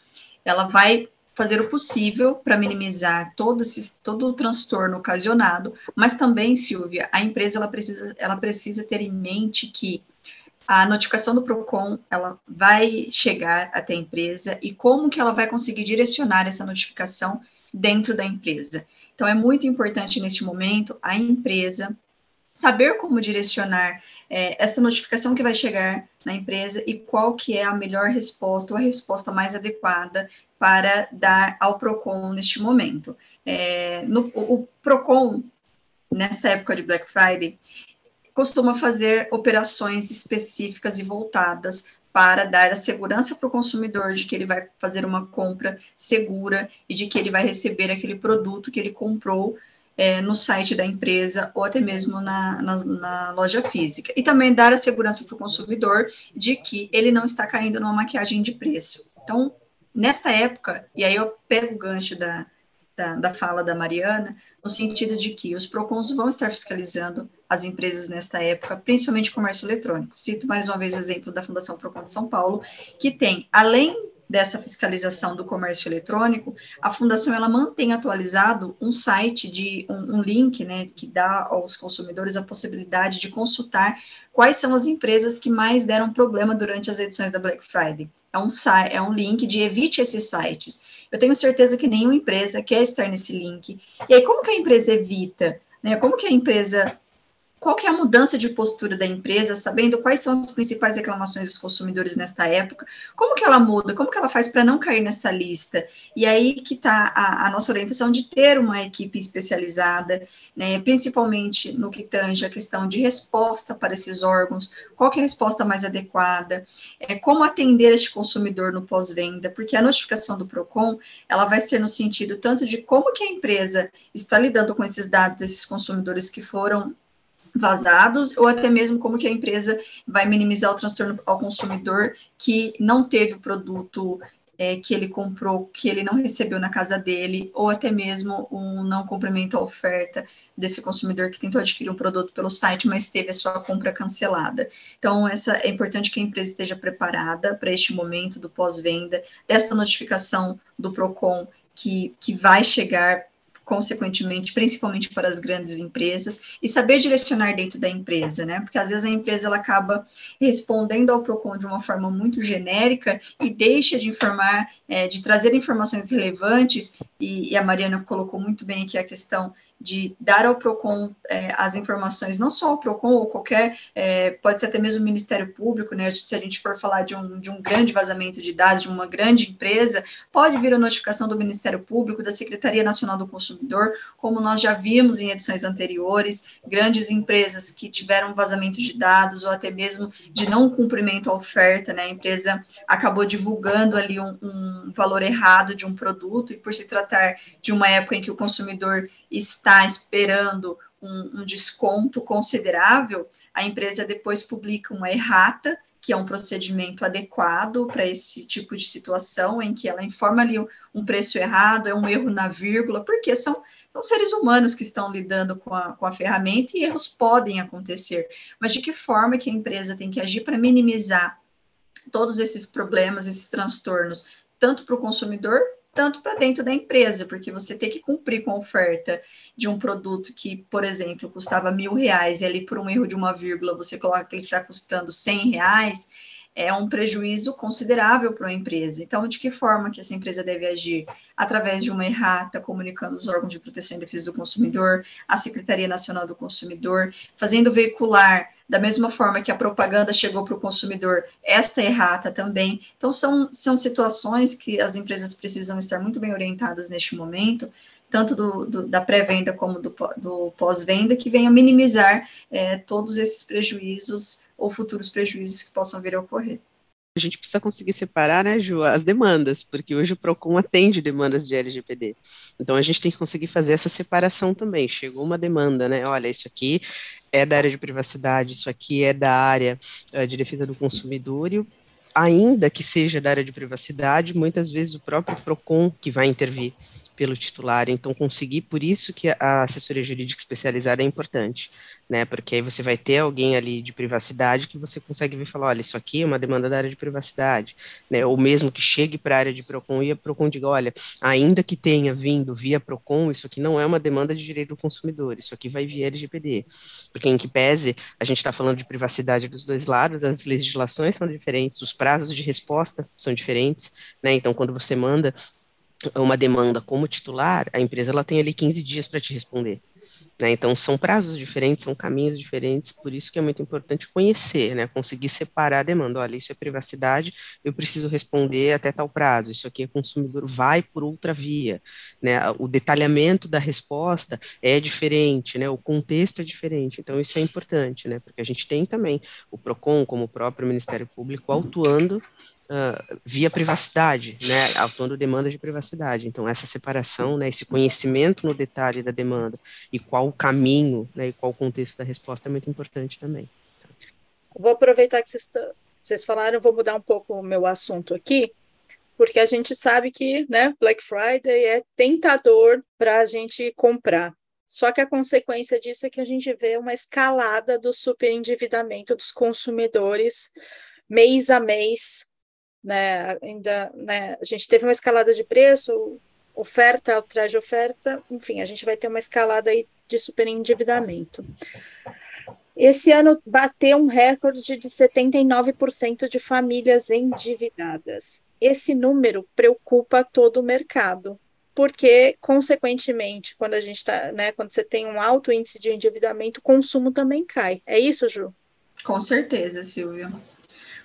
ela vai fazer o possível para minimizar todo, esse, todo o transtorno ocasionado, mas também, Silvia, a empresa ela precisa, ela precisa ter em mente que a notificação do PROCON ela vai chegar até a empresa e como que ela vai conseguir direcionar essa notificação dentro da empresa. Então, é muito importante neste momento a empresa saber como direcionar é, essa notificação que vai chegar na empresa e qual que é a melhor resposta ou a resposta mais adequada para dar ao PROCON neste momento. É, no, o PROCON, nessa época de Black Friday, costuma fazer operações específicas e voltadas para dar a segurança para o consumidor de que ele vai fazer uma compra segura e de que ele vai receber aquele produto que ele comprou é, no site da empresa ou até mesmo na, na, na loja física. E também dar a segurança para o consumidor de que ele não está caindo numa maquiagem de preço. Então, nesta época, e aí eu pego o gancho da, da, da, fala da Mariana, no sentido de que os PROCONs vão estar fiscalizando as empresas nesta época, principalmente comércio eletrônico. Cito mais uma vez o exemplo da Fundação PROCON de São Paulo, que tem, além dessa fiscalização do comércio eletrônico, a fundação ela mantém atualizado um site de um, um, link, né, que dá aos consumidores a possibilidade de consultar quais são as empresas que mais deram problema durante as edições da Black Friday. É um, é um link de evite esses sites. Eu tenho certeza que nenhuma empresa quer estar nesse link. E aí, como que a empresa evita? Né? Como que a empresa qual que é a mudança de postura da empresa, sabendo quais são as principais reclamações dos consumidores nesta época, como que ela muda, como que ela faz para não cair nessa lista? E aí que está a, a, nossa orientação de ter uma equipe especializada, né, principalmente no que tange a questão de resposta para esses órgãos, qual que é a resposta mais adequada, é, como atender este consumidor no pós-venda, porque a notificação do PROCON, ela vai ser no sentido tanto de como que a empresa está lidando com esses dados desses consumidores que foram vazados, ou até mesmo como que a empresa vai minimizar o transtorno ao consumidor que não teve o produto é, que ele comprou, que ele não recebeu na casa dele, ou até mesmo um não cumprimento à oferta desse consumidor que tentou adquirir um produto pelo site, mas teve a sua compra cancelada. Então, essa é importante que a empresa esteja preparada para este momento do pós-venda, desta notificação do PROCON que, que vai chegar consequentemente, principalmente para as grandes empresas, e saber direcionar dentro da empresa, né? Porque às vezes a empresa ela acaba respondendo ao PROCON de uma forma muito genérica e deixa de informar, é, de trazer informações relevantes, e, e a Mariana colocou muito bem aqui a questão de dar ao PROCON é, as informações, não só ao PROCON, ou qualquer, é, pode ser até mesmo o Ministério Público, né? Se a gente for falar de um, de um grande vazamento de dados de uma grande empresa, pode vir a notificação do Ministério Público, da Secretaria Nacional do Consumidor, como nós já vimos em edições anteriores, grandes empresas que tiveram vazamento de dados, ou até mesmo de não cumprimento à oferta, né? A empresa acabou divulgando ali um, um valor errado de um produto, e por se tratar de uma época em que o consumidor está está esperando um, um, desconto considerável, a empresa depois publica uma errata, que é um procedimento adequado para esse tipo de situação, em que ela informa ali um preço errado, é um erro na vírgula, porque são, são seres humanos que estão lidando com a, com a ferramenta e erros podem acontecer. Mas de que forma que a empresa tem que agir para minimizar todos esses problemas, esses transtornos, tanto para o consumidor tanto para dentro da empresa, porque você tem que cumprir com a oferta de um produto que, por exemplo, custava mil reais e ali por um erro de uma vírgula você coloca que ele está custando cem reais, é um prejuízo considerável para a empresa. Então, de que forma que essa empresa deve agir? Através de uma errata, comunicando os órgãos de proteção e defesa do consumidor, a Secretaria Nacional do Consumidor, fazendo veicular, da mesma forma que a propaganda chegou para o consumidor, esta errata também. Então, são, são situações que as empresas precisam estar muito bem orientadas neste momento, tanto do, do, da pré-venda como do, do pós-venda, que venham minimizar é, todos esses prejuízos ou futuros prejuízos que possam vir a ocorrer. A gente precisa conseguir separar, né, Ju, as demandas, porque hoje o PROCON atende demandas de LGPD. Então a gente tem que conseguir fazer essa separação também. Chegou uma demanda, né? Olha, isso aqui é da área de privacidade, isso aqui é da área uh, de defesa do consumidor, e ainda que seja da área de privacidade, muitas vezes o próprio PROCON que vai intervir pelo titular. Então, conseguir, por isso que a assessoria jurídica especializada é importante, né? Porque aí você vai ter alguém ali de privacidade que você consegue ver e falar, olha, isso aqui é uma demanda da área de privacidade, né? Ou mesmo que chegue para a área de PROCON e a PROCON diga, olha, ainda que tenha vindo via PROCON, isso aqui não é uma demanda de direito do consumidor, isso aqui vai via LGPD. Porque em que pese, a gente está falando de privacidade dos dois lados, as legislações são diferentes, os prazos de resposta são diferentes, né? Então, quando você manda uma demanda como titular, a empresa ela tem ali 15 dias para te responder. Né? Então, são prazos diferentes, são caminhos diferentes, por isso que é muito importante conhecer, né? conseguir separar a demanda. Olha, isso é privacidade, eu preciso responder até tal prazo, isso aqui é consumidor, vai por outra via. Né? O detalhamento da resposta é diferente, né? o contexto é diferente, então isso é importante, né? porque a gente tem também o PROCON, como o próprio Ministério Público, autuando uh, via privacidade, né, atuando demanda de privacidade. Então, essa separação, né, esse conhecimento no detalhe da demanda e qual o caminho, né, e qual o contexto da resposta é muito importante também. Vou aproveitar que vocês, vocês falaram, vou mudar um pouco o meu assunto aqui, porque a gente sabe que né, Black Friday é tentador para a gente comprar. Só que a consequência disso é que a gente vê uma escalada do superendividamento dos consumidores mês a mês, né? Ainda, né? A gente teve uma escalada de preço, oferta atrás de oferta, enfim, a gente vai ter uma escalada aí de superendividamento. Esse ano bateu um recorde de 79% de famílias endividadas. Esse número preocupa todo o mercado, porque, consequentemente, quando a gente está, né, quando você tem um alto índice de endividamento, o consumo também cai. É isso, Ju? Com certeza, Silvia.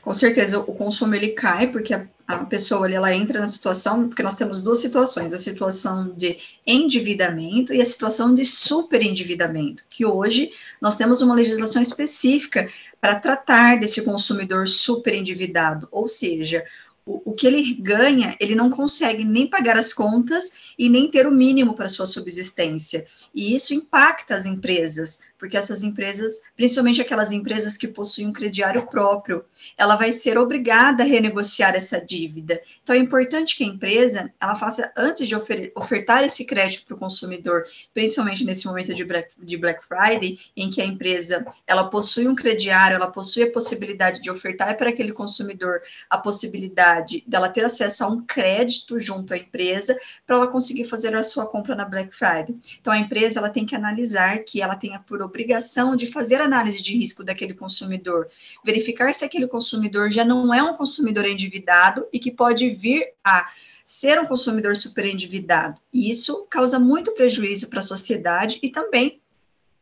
Com certeza o consumo ele cai, porque a, a pessoa ali, ela entra na situação, porque nós temos duas situações, a situação de endividamento e a situação de superendividamento, que hoje nós temos uma legislação específica para tratar desse consumidor superendividado, ou seja, o, o que ele ganha, ele não consegue nem pagar as contas e nem ter o mínimo para sua subsistência. E isso impacta as empresas, porque essas empresas, principalmente aquelas empresas que possuem um crediário próprio, ela vai ser obrigada a renegociar essa dívida. Então é importante que a empresa ela faça antes de ofertar esse crédito para o consumidor, principalmente nesse momento de Black, de Black Friday, em que a empresa ela possui um crediário, ela possui a possibilidade de ofertar para aquele consumidor a possibilidade dela ter acesso a um crédito junto à empresa para ela conseguir fazer a sua compra na Black Friday. Então a empresa ela tem que analisar que ela tenha por obrigação de fazer análise de risco daquele consumidor, verificar se aquele consumidor já não é um consumidor endividado e que pode vir a ser um consumidor super endividado. E isso causa muito prejuízo para a sociedade e também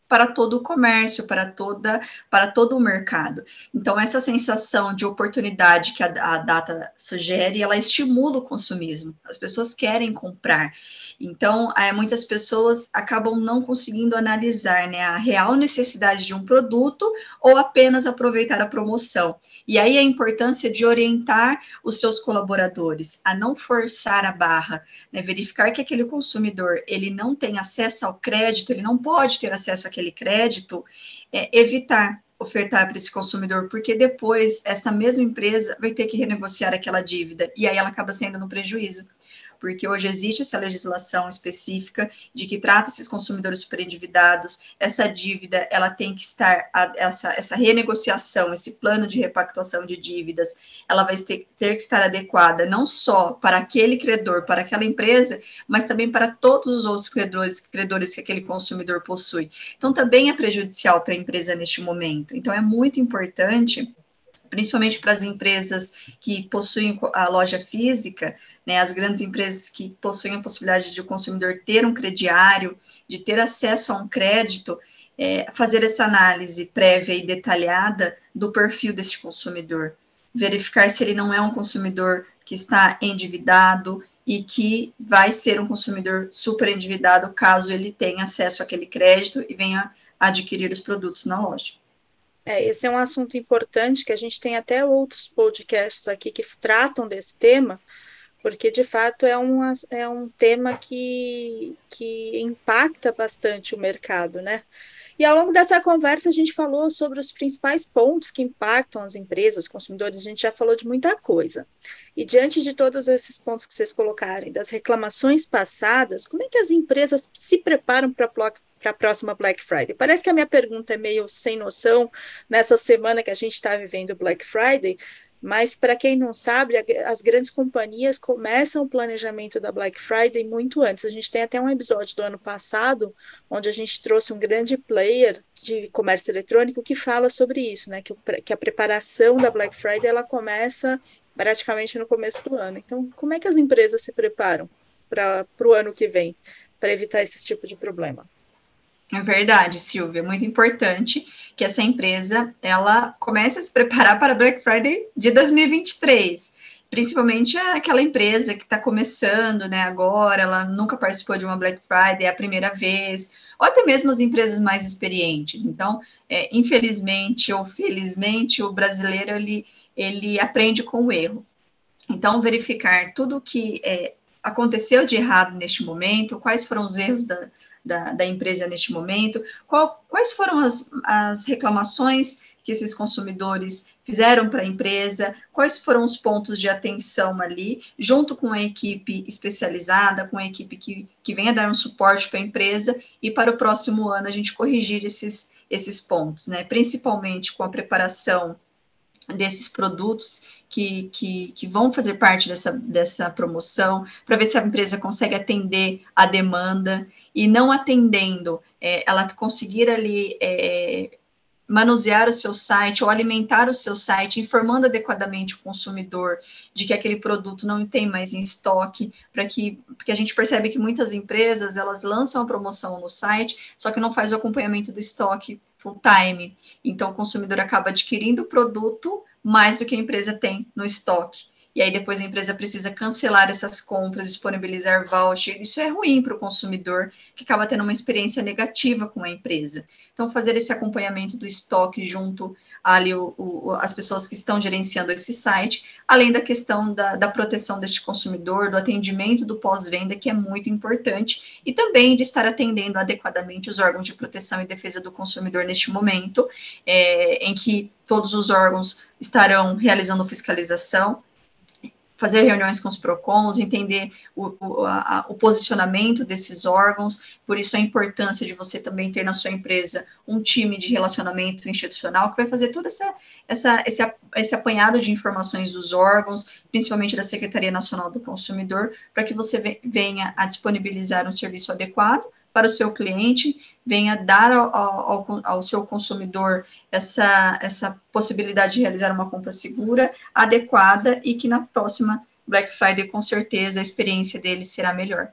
para todo o comércio, para toda, para todo o mercado. Então essa sensação de oportunidade que a, a data sugere, ela estimula o consumismo. As pessoas querem comprar. Então, é, muitas pessoas acabam não conseguindo analisar né, a real necessidade de um produto ou apenas aproveitar a promoção. E aí a importância de orientar os seus colaboradores a não forçar a barra, né, verificar que aquele consumidor ele não tem acesso ao crédito, ele não pode ter acesso àquele crédito, é, evitar ofertar para esse consumidor, porque depois essa mesma empresa vai ter que renegociar aquela dívida e aí ela acaba sendo no prejuízo porque hoje existe essa legislação específica de que trata esses consumidores superendividados, essa dívida, ela tem que estar, essa, essa renegociação, esse plano de repactuação de dívidas, ela vai ter, ter que estar adequada não só para aquele credor, para aquela empresa, mas também para todos os outros credores, credores que aquele consumidor possui. Então, também é prejudicial para a empresa neste momento. Então, é muito importante principalmente para as empresas que possuem a loja física, né, as grandes empresas que possuem a possibilidade de o consumidor ter um crediário, de ter acesso a um crédito, é, fazer essa análise prévia e detalhada do perfil desse consumidor, verificar se ele não é um consumidor que está endividado e que vai ser um consumidor super endividado caso ele tenha acesso àquele crédito e venha adquirir os produtos na loja. É, esse é um assunto importante que a gente tem até outros podcasts aqui que tratam desse tema, porque de fato é um, é um tema que, que impacta bastante o mercado, né? E ao longo dessa conversa a gente falou sobre os principais pontos que impactam as empresas, os consumidores, a gente já falou de muita coisa. E diante de todos esses pontos que vocês colocarem, das reclamações passadas, como é que as empresas se preparam para a próxima Black Friday? Parece que a minha pergunta é meio sem noção nessa semana que a gente está vivendo Black Friday, mas, para quem não sabe, as grandes companhias começam o planejamento da Black Friday muito antes. A gente tem até um episódio do ano passado, onde a gente trouxe um grande player de comércio eletrônico que fala sobre isso, né? Que, que a preparação da Black Friday ela começa praticamente no começo do ano. Então, como é que as empresas se preparam para o ano que vem, para evitar esse tipo de problema? É verdade, Silvia, muito importante que essa empresa ela comece a se preparar para Black Friday de 2023. Principalmente aquela empresa que está começando, né, agora, ela nunca participou de uma Black Friday, é a primeira vez, ou até mesmo as empresas mais experientes. Então, é, infelizmente ou felizmente, o brasileiro ele, ele aprende com o erro. Então, verificar tudo que é, aconteceu de errado neste momento, quais foram os erros da, da, da empresa neste momento, qual, quais foram as, as reclamações que esses consumidores fizeram para a empresa, quais foram os pontos de atenção ali, junto com a equipe especializada, com a equipe que, que venha dar um suporte para a empresa, e para o próximo ano a gente corrigir esses, esses pontos, né? Principalmente com a preparação desses produtos que, que, que vão fazer parte dessa, dessa promoção, para ver se a empresa consegue atender a demanda e não atendendo, é, ela conseguir ali é, manusear o seu site ou alimentar o seu site, informando adequadamente o consumidor de que aquele produto não tem mais em estoque, para que porque a gente percebe que muitas empresas elas lançam a promoção no site, só que não faz o acompanhamento do estoque full time. Então o consumidor acaba adquirindo o produto mais do que a empresa tem no estoque e aí depois a empresa precisa cancelar essas compras, disponibilizar voucher. Isso é ruim para o consumidor, que acaba tendo uma experiência negativa com a empresa. Então, fazer esse acompanhamento do estoque junto ali o, o, as pessoas que estão gerenciando esse site, além da questão da, da proteção deste consumidor, do atendimento do pós-venda, que é muito importante, e também de estar atendendo adequadamente os órgãos de proteção e defesa do consumidor neste momento, é, em que todos os órgãos estarão realizando fiscalização fazer reuniões com os PROCONs, entender o, o, a, o, posicionamento desses órgãos, por isso a importância de você também ter na sua empresa um time de relacionamento institucional que vai fazer todo essa, essa, esse, esse apanhado de informações dos órgãos, principalmente da Secretaria Nacional do Consumidor, para que você venha a disponibilizar um serviço adequado para o seu cliente, venha dar ao, ao, ao, seu consumidor essa, essa possibilidade de realizar uma compra segura, adequada e que na próxima Black Friday, com certeza, a experiência dele será melhor.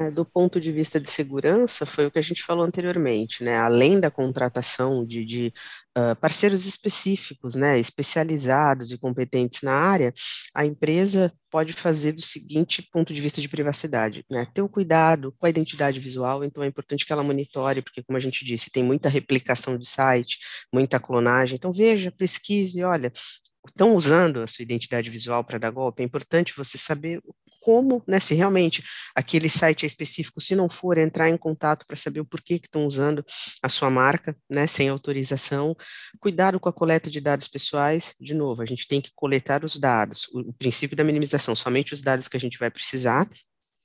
É, do ponto de vista de segurança, foi o que a gente falou anteriormente, né? Além da contratação de, de uh, parceiros específicos, né, especializados e competentes na área, a empresa pode fazer do seguinte ponto de vista de privacidade, né? Ter o cuidado com a identidade visual, então é importante que ela monitore, porque como a gente disse, tem muita replicação de site, muita clonagem, então veja, pesquise, olha, estão usando a sua identidade visual para dar golpe, é importante você saber como, né, se realmente aquele site é específico, se não for, entrar em contato para saber o porquê que estão usando a sua marca, né, sem autorização. Cuidado com a coleta de dados pessoais, de novo, a gente tem que coletar os dados, o, o princípio da minimização, somente os dados que a gente vai precisar,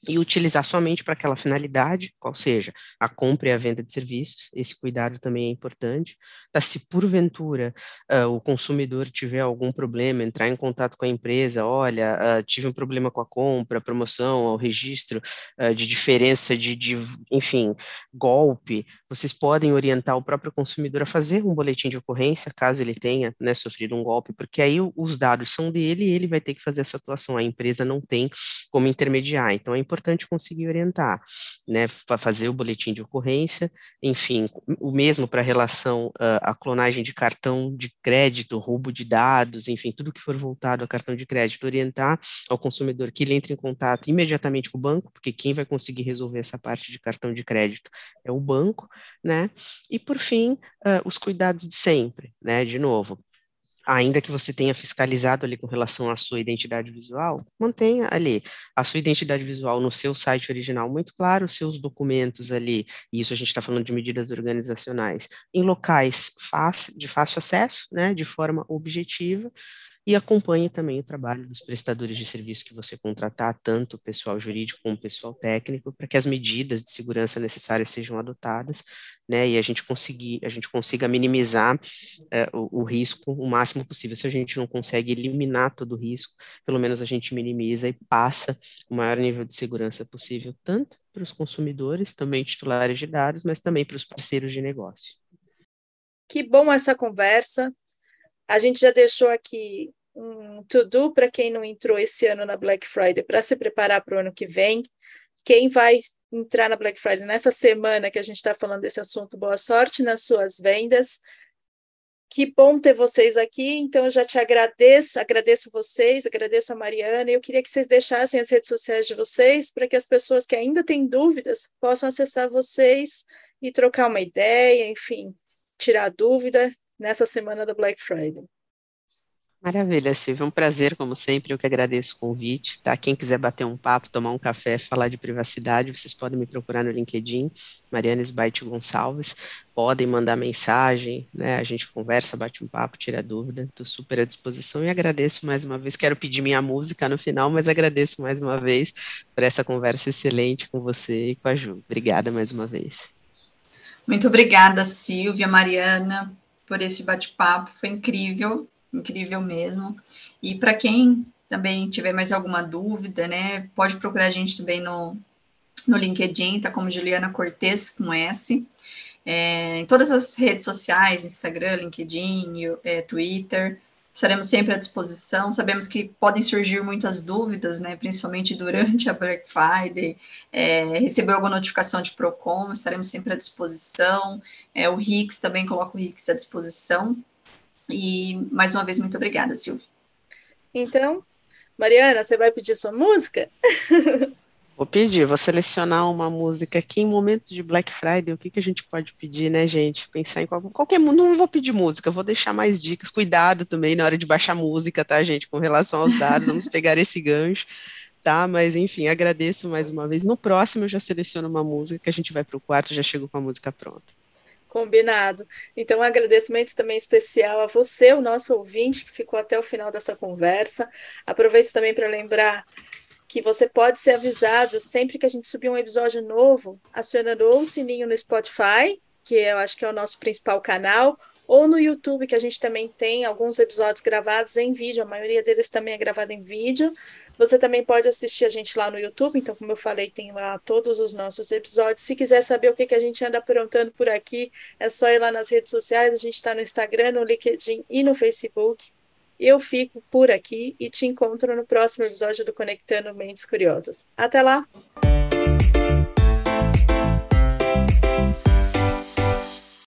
e utilizar somente para aquela finalidade, qual seja a compra e a venda de serviços, esse cuidado também é importante. Tá, se porventura uh, o consumidor tiver algum problema, entrar em contato com a empresa, olha, uh, tive um problema com a compra, promoção, o registro uh, de diferença de, de, enfim, golpe, vocês podem orientar o próprio consumidor a fazer um boletim de ocorrência, caso ele tenha né, sofrido um golpe, porque aí os dados são dele e ele vai ter que fazer essa atuação, a empresa não tem como intermediar, então é importante importante conseguir orientar, né, fazer o boletim de ocorrência, enfim, o mesmo para relação à clonagem de cartão de crédito, roubo de dados, enfim, tudo que for voltado a cartão de crédito, orientar ao consumidor que ele entre em contato imediatamente com o banco, porque quem vai conseguir resolver essa parte de cartão de crédito é o banco, né, e por fim, uh, os cuidados de sempre, né, de novo, ainda que você tenha fiscalizado ali com relação à sua identidade visual, mantenha ali a sua identidade visual no seu site original muito claro, seus documentos ali, e isso a gente está falando de medidas organizacionais, em locais de fácil acesso, né, de forma objetiva, e acompanhe também o trabalho dos prestadores de serviço que você contratar, tanto pessoal jurídico como pessoal técnico, para que as medidas de segurança necessárias sejam adotadas, né, e a gente conseguir, a gente consiga minimizar é, o, o, risco o máximo possível. Se a gente não consegue eliminar todo o risco, pelo menos a gente minimiza e passa o maior nível de segurança possível, tanto para os consumidores, também titulares de dados, mas também para os parceiros de negócio. Que bom essa conversa. A gente já deixou aqui um to-do para quem não entrou esse ano na Black Friday para se preparar para o ano que vem. Quem vai entrar na Black Friday nessa semana que a gente está falando desse assunto, boa sorte nas suas vendas. Que bom ter vocês aqui, então eu já te agradeço, agradeço vocês, agradeço a Mariana. Eu queria que vocês deixassem as redes sociais de vocês para que as pessoas que ainda têm dúvidas possam acessar vocês e trocar uma ideia, enfim, tirar dúvida nessa semana da Black Friday. Maravilha, Silvia. Um prazer, como sempre. Eu que agradeço o convite. Tá? Quem quiser bater um papo, tomar um café, falar de privacidade, vocês podem me procurar no LinkedIn, Mariana Sbaite Gonçalves. Podem mandar mensagem, né? A gente conversa, bate um papo, tira dúvida. Estou super à disposição e agradeço mais uma vez. Quero pedir minha música no final, mas agradeço mais uma vez por essa conversa excelente com você e com a Ju. Obrigada mais uma vez. Muito obrigada, Silvia, Mariana, por esse bate-papo. Foi incrível incrível mesmo. E para quem também tiver mais alguma dúvida, né, pode procurar a gente também no, no LinkedIn, tá como Juliana Cortes com S. É, em todas as redes sociais, Instagram, LinkedIn, é, Twitter, estaremos sempre à disposição. Sabemos que podem surgir muitas dúvidas, né, principalmente durante a Black Friday. É, recebeu alguma notificação de Procon, estaremos sempre à disposição. É, o Rix também coloca o Rix à disposição. E mais uma vez, muito obrigada, Silvia. Então, Mariana, você vai pedir sua música? Vou pedir, vou selecionar uma música aqui em momentos de Black Friday. O que, que a gente pode pedir, né, gente? Pensar em qual, qualquer. Não vou pedir música, vou deixar mais dicas. Cuidado também na hora de baixar música, tá, gente? Com relação aos dados, vamos pegar esse gancho, tá? Mas, enfim, agradeço mais uma vez. No próximo, eu já seleciono uma música que a gente vai para o quarto, já chego com a música pronta. Combinado. Então, um agradecimento também especial a você, o nosso ouvinte, que ficou até o final dessa conversa. Aproveito também para lembrar que você pode ser avisado sempre que a gente subir um episódio novo, acionando ou o sininho no Spotify, que eu acho que é o nosso principal canal, ou no YouTube, que a gente também tem alguns episódios gravados em vídeo, a maioria deles também é gravado em vídeo. Você também pode assistir a gente lá no YouTube, então, como eu falei, tem lá todos os nossos episódios. Se quiser saber o que, que a gente anda aprontando por aqui, é só ir lá nas redes sociais, a gente está no Instagram, no LinkedIn e no Facebook. Eu fico por aqui e te encontro no próximo episódio do Conectando Mentes Curiosas. Até lá!